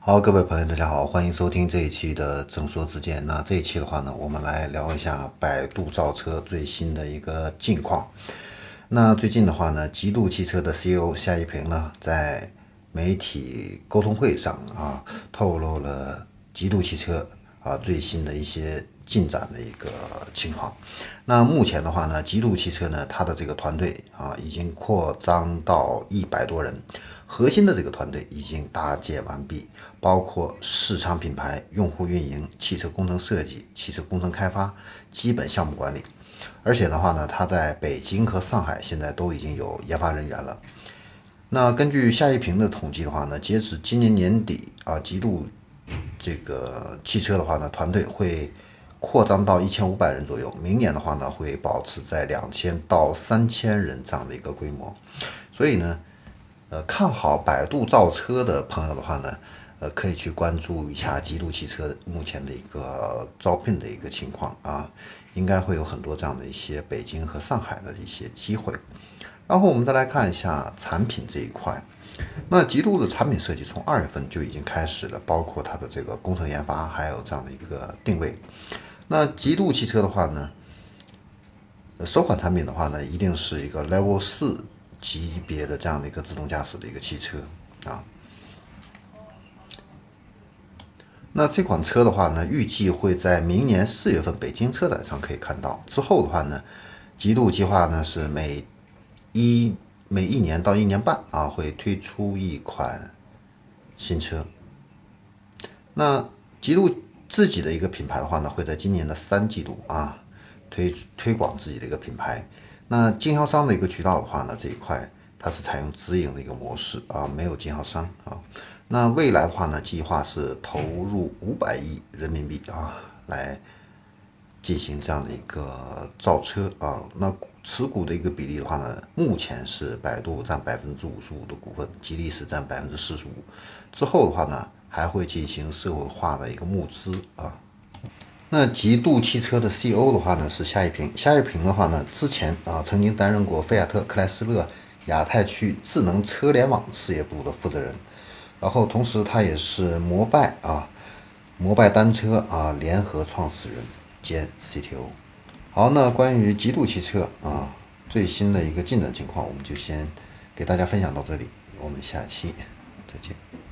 好，各位朋友，大家好，欢迎收听这一期的正说之见。那这一期的话呢，我们来聊一下百度造车最新的一个近况。那最近的话呢，极度汽车的 CEO 夏一平呢，在媒体沟通会上啊，透露了极度汽车啊最新的一些进展的一个情况。那目前的话呢，极度汽车呢，它的这个团队啊，已经扩张到一百多人。核心的这个团队已经搭建完毕，包括市场品牌、用户运营、汽车工程设计、汽车工程开发、基本项目管理。而且的话呢，它在北京和上海现在都已经有研发人员了。那根据夏一平的统计的话呢，截止今年年底啊，极度这个汽车的话呢，团队会扩张到一千五百人左右。明年的话呢，会保持在两千到三千人这样的一个规模。所以呢。呃，看好百度造车的朋友的话呢，呃，可以去关注一下极度汽车目前的一个招聘的一个情况啊，应该会有很多这样的一些北京和上海的一些机会。然后我们再来看一下产品这一块，那极度的产品设计从二月份就已经开始了，包括它的这个工程研发，还有这样的一个定位。那极度汽车的话呢，首款产品的话呢，一定是一个 Level 四。级别的这样的一个自动驾驶的一个汽车啊，那这款车的话呢，预计会在明年四月份北京车展上可以看到。之后的话呢，极度计划呢是每一每一年到一年半啊，会推出一款新车。那极度自己的一个品牌的话呢，会在今年的三季度啊推推广自己的一个品牌。那经销商的一个渠道的话呢，这一块它是采用直营的一个模式啊，没有经销商啊。那未来的话呢，计划是投入五百亿人民币啊，来进行这样的一个造车啊。那持股的一个比例的话呢，目前是百度占百分之五十五的股份，吉利是占百分之四十五。之后的话呢，还会进行社会化的一个募资啊。那极度汽车的 CEO 的话呢是夏一平，夏一平的话呢之前啊曾经担任过菲亚特克莱斯勒亚太区智能车联网事业部的负责人，然后同时他也是摩拜啊摩拜单车啊联合创始人兼 CTO。好，那关于极度汽车啊最新的一个进展情况，我们就先给大家分享到这里，我们下期再见。